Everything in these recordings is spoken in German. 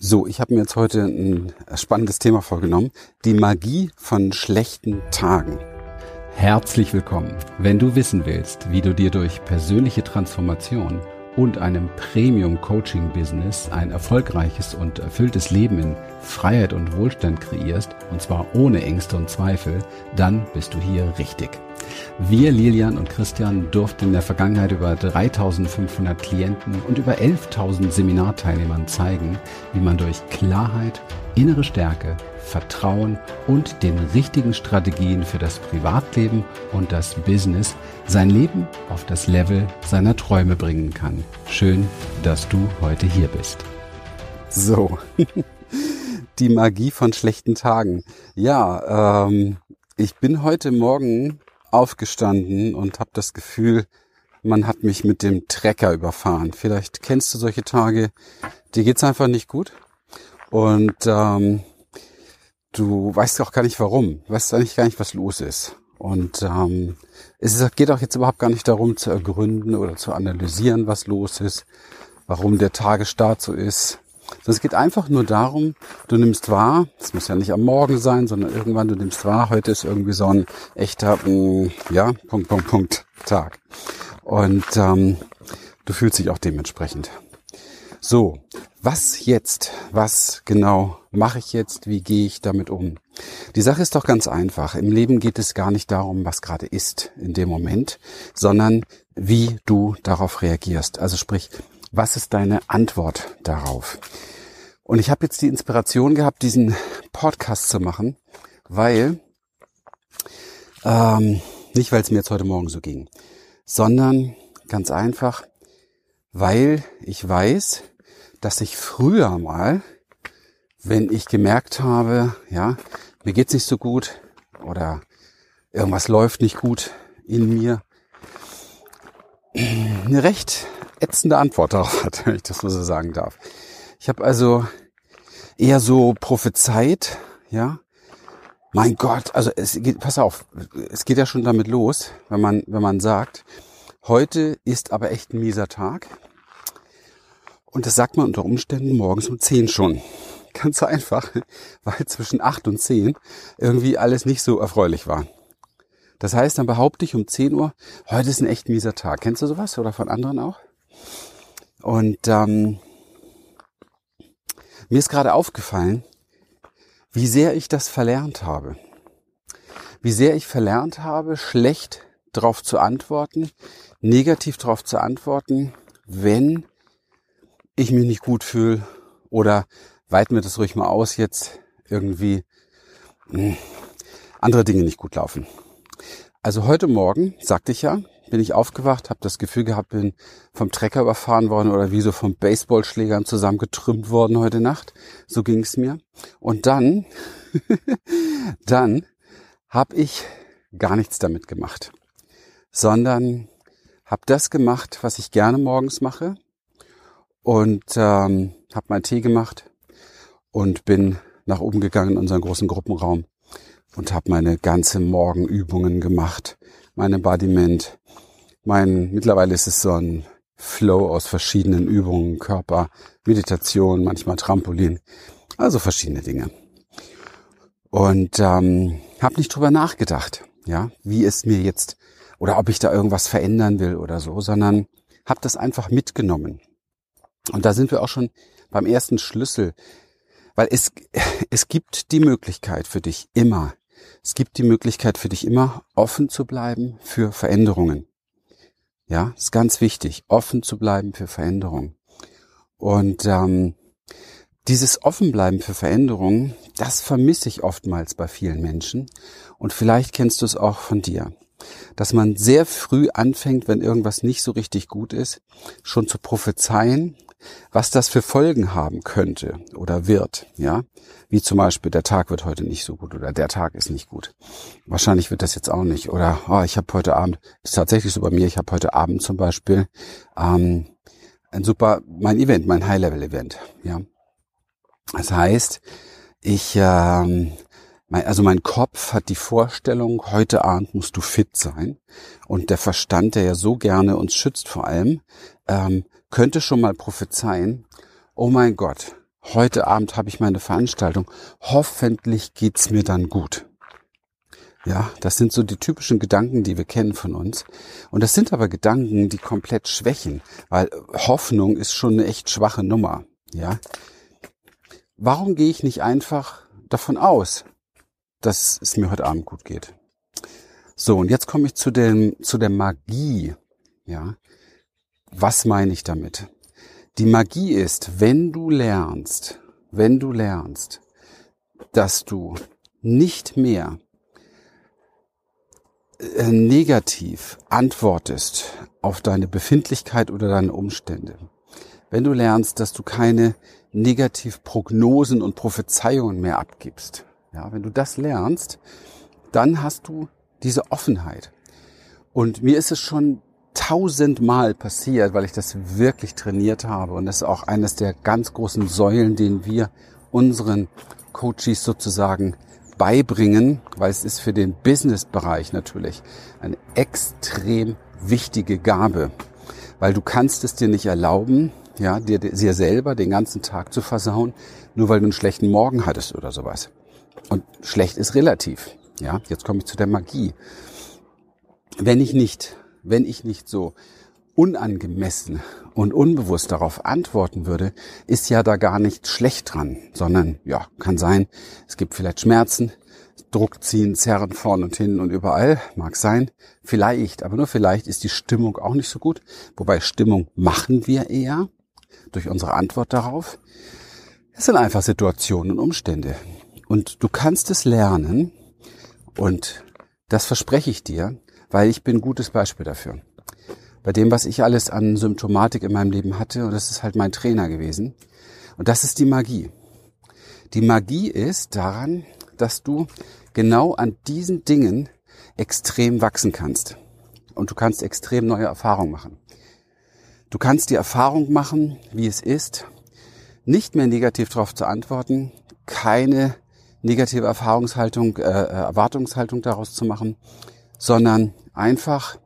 So, ich habe mir jetzt heute ein spannendes Thema vorgenommen. Die Magie von schlechten Tagen. Herzlich willkommen. Wenn du wissen willst, wie du dir durch persönliche Transformation und einem Premium-Coaching-Business ein erfolgreiches und erfülltes Leben in Freiheit und Wohlstand kreierst, und zwar ohne Ängste und Zweifel, dann bist du hier richtig. Wir, Lilian und Christian, durften in der Vergangenheit über 3500 Klienten und über 11.000 Seminarteilnehmern zeigen, wie man durch Klarheit, innere Stärke, Vertrauen und den richtigen Strategien für das Privatleben und das Business sein Leben auf das Level seiner Träume bringen kann. Schön, dass du heute hier bist. So, die Magie von schlechten Tagen. Ja, ähm, ich bin heute Morgen aufgestanden und habe das Gefühl, man hat mich mit dem Trecker überfahren. Vielleicht kennst du solche Tage, dir geht's einfach nicht gut und ähm, du weißt auch gar nicht warum, weißt eigentlich gar nicht, was los ist. Und ähm, es geht auch jetzt überhaupt gar nicht darum zu ergründen oder zu analysieren, was los ist, warum der Tagesstart so ist. Sondern es geht einfach nur darum, du nimmst wahr, es muss ja nicht am Morgen sein, sondern irgendwann du nimmst wahr, heute ist irgendwie so ein echter, mm, ja, Punkt, Punkt, Punkt, Tag. Und ähm, du fühlst dich auch dementsprechend. So, was jetzt? Was genau mache ich jetzt? Wie gehe ich damit um? Die Sache ist doch ganz einfach. Im Leben geht es gar nicht darum, was gerade ist in dem Moment, sondern wie du darauf reagierst. Also sprich, was ist deine Antwort darauf? Und ich habe jetzt die Inspiration gehabt, diesen Podcast zu machen, weil, ähm, nicht weil es mir jetzt heute Morgen so ging, sondern ganz einfach, weil ich weiß, dass ich früher mal, wenn ich gemerkt habe, ja, mir geht's nicht so gut oder irgendwas läuft nicht gut in mir, eine recht ätzende Antwort darauf hat, wenn ich das so sagen darf. Ich habe also eher so prophezeit, ja, mein Gott, also es geht, pass auf, es geht ja schon damit los, wenn man, wenn man sagt, heute ist aber echt ein mieser Tag. Und das sagt man unter Umständen morgens um 10 schon. Ganz einfach, weil zwischen 8 und 10 irgendwie alles nicht so erfreulich war. Das heißt, dann behaupte ich um 10 Uhr, heute ist ein echt mieser Tag. Kennst du sowas oder von anderen auch? Und ähm, mir ist gerade aufgefallen, wie sehr ich das verlernt habe. Wie sehr ich verlernt habe, schlecht darauf zu antworten, negativ darauf zu antworten, wenn ich mich nicht gut fühle oder weiten wir das ruhig mal aus jetzt irgendwie hm, andere Dinge nicht gut laufen. Also heute Morgen, sagte ich ja, bin ich aufgewacht, habe das Gefühl gehabt, bin vom Trecker überfahren worden oder wie so vom Baseballschlägern zusammengetrümmt worden heute Nacht. So ging es mir. Und dann, dann habe ich gar nichts damit gemacht, sondern habe das gemacht, was ich gerne morgens mache und ähm, habe meinen Tee gemacht und bin nach oben gegangen in unseren großen Gruppenraum und habe meine ganze Morgenübungen gemacht, mein Embodiment. Mein mittlerweile ist es so ein Flow aus verschiedenen Übungen, Körper, Meditation, manchmal Trampolin, also verschiedene Dinge. Und ähm, habe nicht drüber nachgedacht, ja, wie es mir jetzt oder ob ich da irgendwas verändern will oder so, sondern habe das einfach mitgenommen. Und da sind wir auch schon beim ersten Schlüssel, weil es, es gibt die Möglichkeit für dich immer, es gibt die Möglichkeit für dich immer offen zu bleiben für Veränderungen. Ja, ist ganz wichtig, offen zu bleiben für Veränderungen. Und ähm, dieses Offenbleiben für Veränderungen, das vermisse ich oftmals bei vielen Menschen. Und vielleicht kennst du es auch von dir dass man sehr früh anfängt, wenn irgendwas nicht so richtig gut ist, schon zu prophezeien was das für Folgen haben könnte oder wird, ja, wie zum Beispiel der Tag wird heute nicht so gut oder der Tag ist nicht gut. Wahrscheinlich wird das jetzt auch nicht oder oh, ich habe heute Abend, ist tatsächlich so bei mir, ich habe heute Abend zum Beispiel ähm, ein super, mein Event, mein High-Level-Event, ja. Das heißt, ich ähm, mein, also mein Kopf hat die Vorstellung, heute Abend musst du fit sein. Und der Verstand, der ja so gerne uns schützt vor allem, ähm, könnte schon mal prophezeien, oh mein Gott, heute Abend habe ich meine Veranstaltung, hoffentlich geht's mir dann gut. Ja, das sind so die typischen Gedanken, die wir kennen von uns. Und das sind aber Gedanken, die komplett schwächen, weil Hoffnung ist schon eine echt schwache Nummer. Ja. Warum gehe ich nicht einfach davon aus, dass es mir heute Abend gut geht? So, und jetzt komme ich zu dem, zu der Magie. Ja. Was meine ich damit? Die Magie ist, wenn du lernst, wenn du lernst, dass du nicht mehr äh, negativ antwortest auf deine Befindlichkeit oder deine Umstände, wenn du lernst, dass du keine Negativprognosen und Prophezeiungen mehr abgibst, ja, wenn du das lernst, dann hast du diese Offenheit. Und mir ist es schon tausendmal passiert, weil ich das wirklich trainiert habe. Und das ist auch eines der ganz großen Säulen, den wir unseren Coaches sozusagen beibringen, weil es ist für den Business-Bereich natürlich eine extrem wichtige Gabe, weil du kannst es dir nicht erlauben, ja, dir, dir selber den ganzen Tag zu versauen, nur weil du einen schlechten Morgen hattest oder sowas. Und schlecht ist relativ. Ja, jetzt komme ich zu der Magie. Wenn ich nicht, wenn ich nicht so unangemessen und unbewusst darauf antworten würde, ist ja da gar nicht schlecht dran, sondern ja, kann sein, es gibt vielleicht Schmerzen, Druck ziehen, zerren vorn und hin und überall, mag sein, vielleicht, aber nur vielleicht ist die Stimmung auch nicht so gut, wobei Stimmung machen wir eher durch unsere Antwort darauf. Es sind einfach Situationen und Umstände und du kannst es lernen und das verspreche ich dir, weil ich bin ein gutes Beispiel dafür bei dem, was ich alles an Symptomatik in meinem Leben hatte. Und das ist halt mein Trainer gewesen. Und das ist die Magie. Die Magie ist daran, dass du genau an diesen Dingen extrem wachsen kannst. Und du kannst extrem neue Erfahrungen machen. Du kannst die Erfahrung machen, wie es ist, nicht mehr negativ darauf zu antworten, keine negative Erfahrungshaltung, äh, Erwartungshaltung daraus zu machen, sondern einfach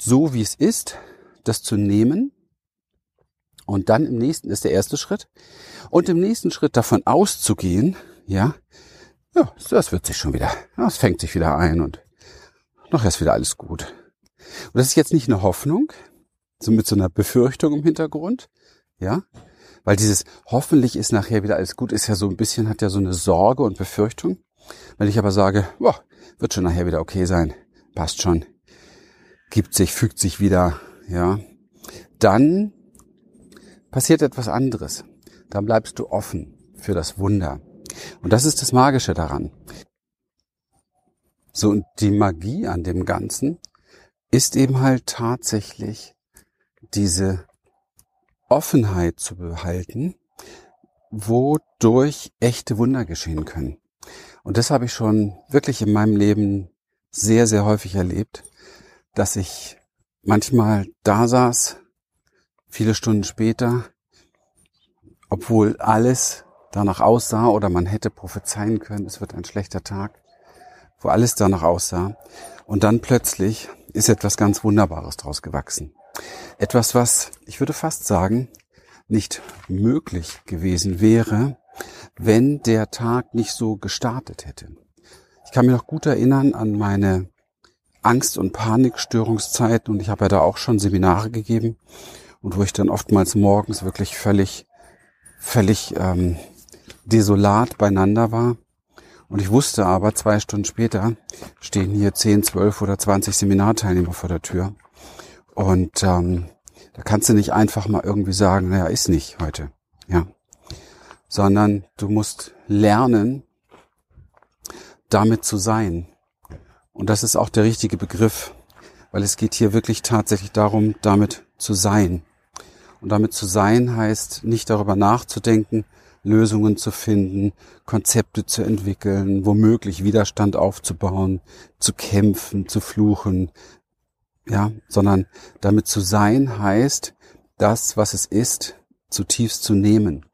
so wie es ist, das zu nehmen und dann im nächsten ist der erste Schritt und im nächsten Schritt davon auszugehen, ja, ja, das wird sich schon wieder, das fängt sich wieder ein und noch ist wieder alles gut. Und das ist jetzt nicht eine Hoffnung, so mit so einer Befürchtung im Hintergrund, ja, weil dieses hoffentlich ist nachher wieder alles gut, ist ja so ein bisschen, hat ja so eine Sorge und Befürchtung. Wenn ich aber sage, boah, wird schon nachher wieder okay sein, passt schon, gibt sich, fügt sich wieder, ja, dann passiert etwas anderes. Dann bleibst du offen für das Wunder. Und das ist das Magische daran. So, und die Magie an dem Ganzen ist eben halt tatsächlich diese Offenheit zu behalten, wodurch echte Wunder geschehen können. Und das habe ich schon wirklich in meinem Leben sehr, sehr häufig erlebt, dass ich manchmal da saß, viele Stunden später, obwohl alles danach aussah oder man hätte prophezeien können, es wird ein schlechter Tag, wo alles danach aussah. Und dann plötzlich ist etwas ganz Wunderbares draus gewachsen. Etwas, was, ich würde fast sagen, nicht möglich gewesen wäre, wenn der Tag nicht so gestartet hätte. Ich kann mich noch gut erinnern an meine Angst- und Panikstörungszeiten und ich habe ja da auch schon Seminare gegeben und wo ich dann oftmals morgens wirklich völlig, völlig ähm, desolat beieinander war. Und ich wusste aber, zwei Stunden später stehen hier 10, 12 oder 20 Seminarteilnehmer vor der Tür. Und ähm, da kannst du nicht einfach mal irgendwie sagen, naja, ist nicht heute. Ja. Sondern du musst lernen, damit zu sein. Und das ist auch der richtige Begriff, weil es geht hier wirklich tatsächlich darum, damit zu sein. Und damit zu sein heißt nicht darüber nachzudenken, Lösungen zu finden, Konzepte zu entwickeln, womöglich Widerstand aufzubauen, zu kämpfen, zu fluchen, ja, sondern damit zu sein heißt, das, was es ist, zutiefst zu nehmen.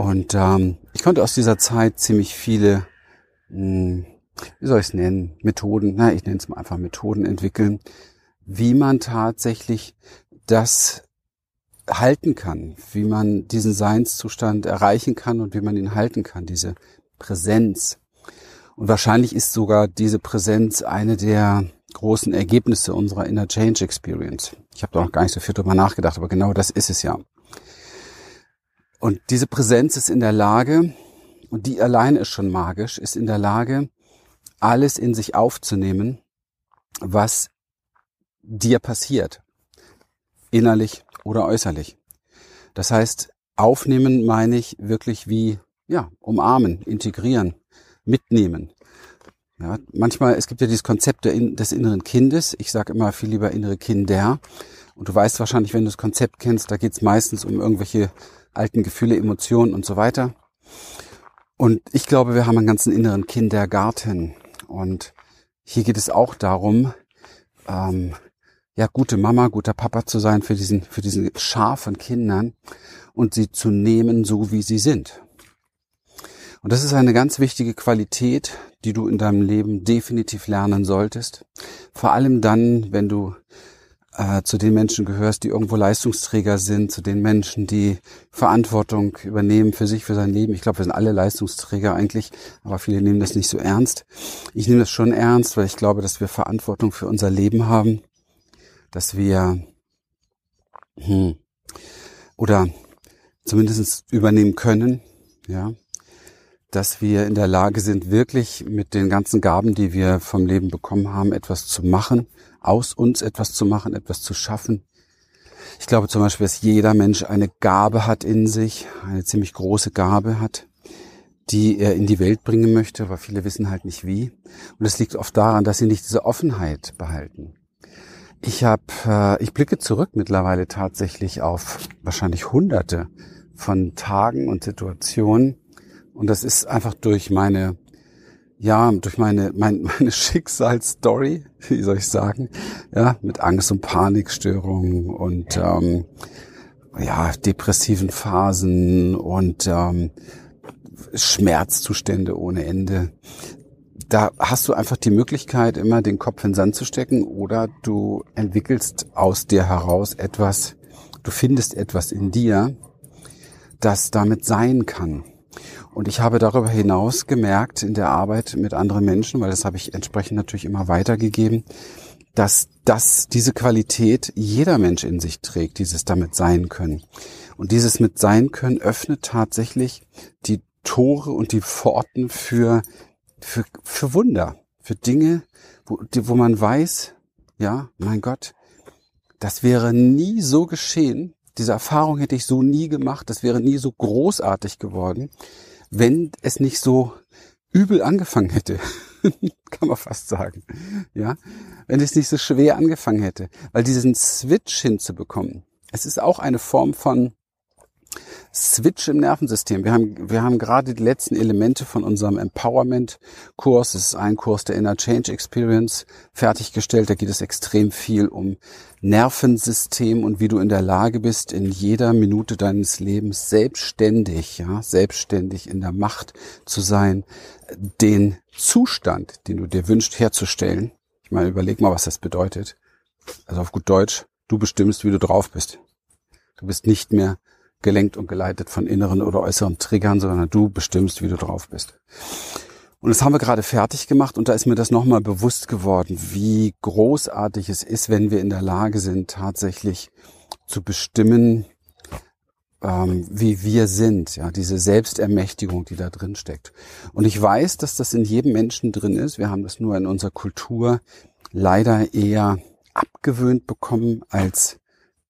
Und ähm, ich konnte aus dieser Zeit ziemlich viele mh, hm, wie soll ich es nennen, Methoden, na, ich nenne es mal einfach Methoden entwickeln, wie man tatsächlich das halten kann, wie man diesen Seinszustand erreichen kann und wie man ihn halten kann, diese Präsenz. Und wahrscheinlich ist sogar diese Präsenz eine der großen Ergebnisse unserer Inner Change Experience. Ich habe da noch gar nicht so viel drüber nachgedacht, aber genau das ist es ja. Und diese Präsenz ist in der Lage, und die alleine ist schon magisch, ist in der Lage, alles in sich aufzunehmen, was dir passiert. Innerlich oder äußerlich. Das heißt, aufnehmen meine ich wirklich wie, ja, umarmen, integrieren, mitnehmen. Ja, manchmal, es gibt ja dieses Konzept des inneren Kindes. Ich sage immer viel lieber innere Kinder. Und du weißt wahrscheinlich, wenn du das Konzept kennst, da geht es meistens um irgendwelche alten Gefühle, Emotionen und so weiter. Und ich glaube, wir haben einen ganzen inneren Kindergarten. Und hier geht es auch darum, ähm, ja, gute Mama, guter Papa zu sein für diesen, für diesen Schar von Kindern und sie zu nehmen, so wie sie sind. Und das ist eine ganz wichtige Qualität, die du in deinem Leben definitiv lernen solltest. Vor allem dann, wenn du äh, zu den Menschen gehörst, die irgendwo Leistungsträger sind, zu den Menschen, die Verantwortung übernehmen für sich, für sein Leben. Ich glaube, wir sind alle Leistungsträger eigentlich, aber viele nehmen das nicht so ernst. Ich nehme das schon ernst, weil ich glaube, dass wir Verantwortung für unser Leben haben, dass wir hm, oder zumindest übernehmen können, ja, dass wir in der Lage sind, wirklich mit den ganzen Gaben, die wir vom Leben bekommen haben, etwas zu machen, aus uns etwas zu machen, etwas zu schaffen. Ich glaube zum Beispiel, dass jeder Mensch eine Gabe hat in sich, eine ziemlich große Gabe hat, die er in die Welt bringen möchte, aber viele wissen halt nicht wie. Und es liegt oft daran, dass sie nicht diese Offenheit behalten. Ich habe, äh, ich blicke zurück mittlerweile tatsächlich auf wahrscheinlich Hunderte von Tagen und Situationen, und das ist einfach durch meine, ja, durch meine, mein, meine Schicksalsstory, wie soll ich sagen, ja, mit Angst- und Panikstörungen und ähm, ja, depressiven Phasen und ähm, Schmerzzustände ohne Ende. Da hast du einfach die Möglichkeit, immer den Kopf in den Sand zu stecken oder du entwickelst aus dir heraus etwas, du findest etwas in dir, das damit sein kann. Und ich habe darüber hinaus gemerkt in der Arbeit mit anderen Menschen, weil das habe ich entsprechend natürlich immer weitergegeben, dass das, diese Qualität jeder Mensch in sich trägt, dieses damit sein können. Und dieses mit sein können öffnet tatsächlich die Tore und die Pforten für, für, für Wunder, für Dinge, wo, wo man weiß, ja, mein Gott, das wäre nie so geschehen, diese Erfahrung hätte ich so nie gemacht, das wäre nie so großartig geworden, wenn es nicht so übel angefangen hätte. Kann man fast sagen. Ja, wenn es nicht so schwer angefangen hätte, weil diesen Switch hinzubekommen, es ist auch eine Form von Switch im Nervensystem. Wir haben, wir haben gerade die letzten Elemente von unserem Empowerment-Kurs, das ist ein Kurs der Inner Change Experience, fertiggestellt. Da geht es extrem viel um Nervensystem und wie du in der Lage bist, in jeder Minute deines Lebens selbstständig, ja, selbstständig in der Macht zu sein, den Zustand, den du dir wünschst, herzustellen. Ich meine, überleg mal, was das bedeutet. Also auf gut Deutsch, du bestimmst, wie du drauf bist. Du bist nicht mehr gelenkt und geleitet von inneren oder äußeren Triggern, sondern du bestimmst, wie du drauf bist. Und das haben wir gerade fertig gemacht und da ist mir das nochmal bewusst geworden, wie großartig es ist, wenn wir in der Lage sind, tatsächlich zu bestimmen, ähm, wie wir sind, ja, diese Selbstermächtigung, die da drin steckt. Und ich weiß, dass das in jedem Menschen drin ist. Wir haben das nur in unserer Kultur leider eher abgewöhnt bekommen als,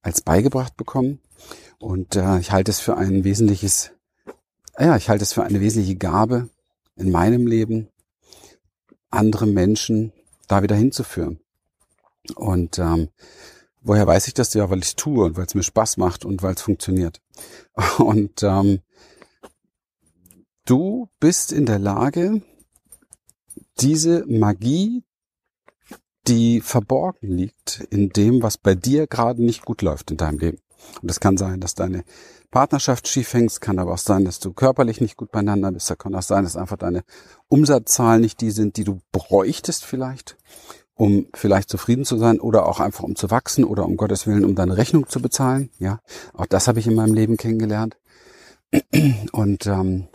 als beigebracht bekommen. Und äh, ich halte es für ein wesentliches, ja, ich halte es für eine wesentliche Gabe in meinem Leben, andere Menschen da wieder hinzuführen. Und ähm, woher weiß ich das? Ja, weil ich tue und weil es mir Spaß macht und weil es funktioniert. Und ähm, du bist in der Lage, diese Magie, die verborgen liegt in dem, was bei dir gerade nicht gut läuft in deinem Leben. Und es kann sein, dass deine Partnerschaft schief hängst, kann aber auch sein, dass du körperlich nicht gut beieinander bist. Da kann auch sein, dass einfach deine Umsatzzahlen nicht die sind, die du bräuchtest vielleicht. um vielleicht zufrieden zu sein oder auch einfach um zu wachsen oder um Gottes Willen, um deine Rechnung zu bezahlen. Ja, auch das habe ich in meinem Leben kennengelernt. Und ähm,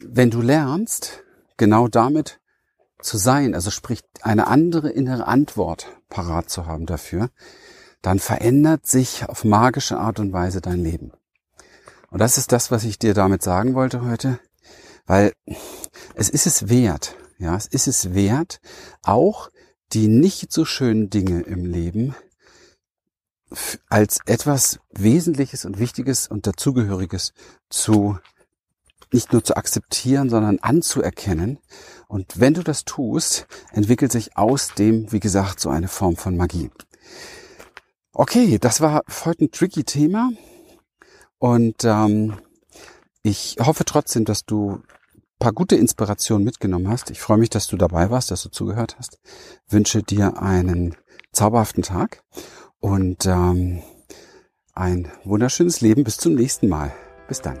wenn du lernst, genau damit zu sein, also sprich eine andere innere Antwort parat zu haben dafür, dann verändert sich auf magische Art und Weise dein Leben. Und das ist das, was ich dir damit sagen wollte heute, weil es ist es wert, ja, es ist es wert, auch die nicht so schönen Dinge im Leben als etwas Wesentliches und Wichtiges und Dazugehöriges zu nicht nur zu akzeptieren, sondern anzuerkennen. Und wenn du das tust, entwickelt sich aus dem, wie gesagt, so eine Form von Magie. Okay, das war heute ein tricky Thema. Und ähm, ich hoffe trotzdem, dass du paar gute Inspirationen mitgenommen hast. Ich freue mich, dass du dabei warst, dass du zugehört hast. Wünsche dir einen zauberhaften Tag und ähm, ein wunderschönes Leben. Bis zum nächsten Mal. Bis dann.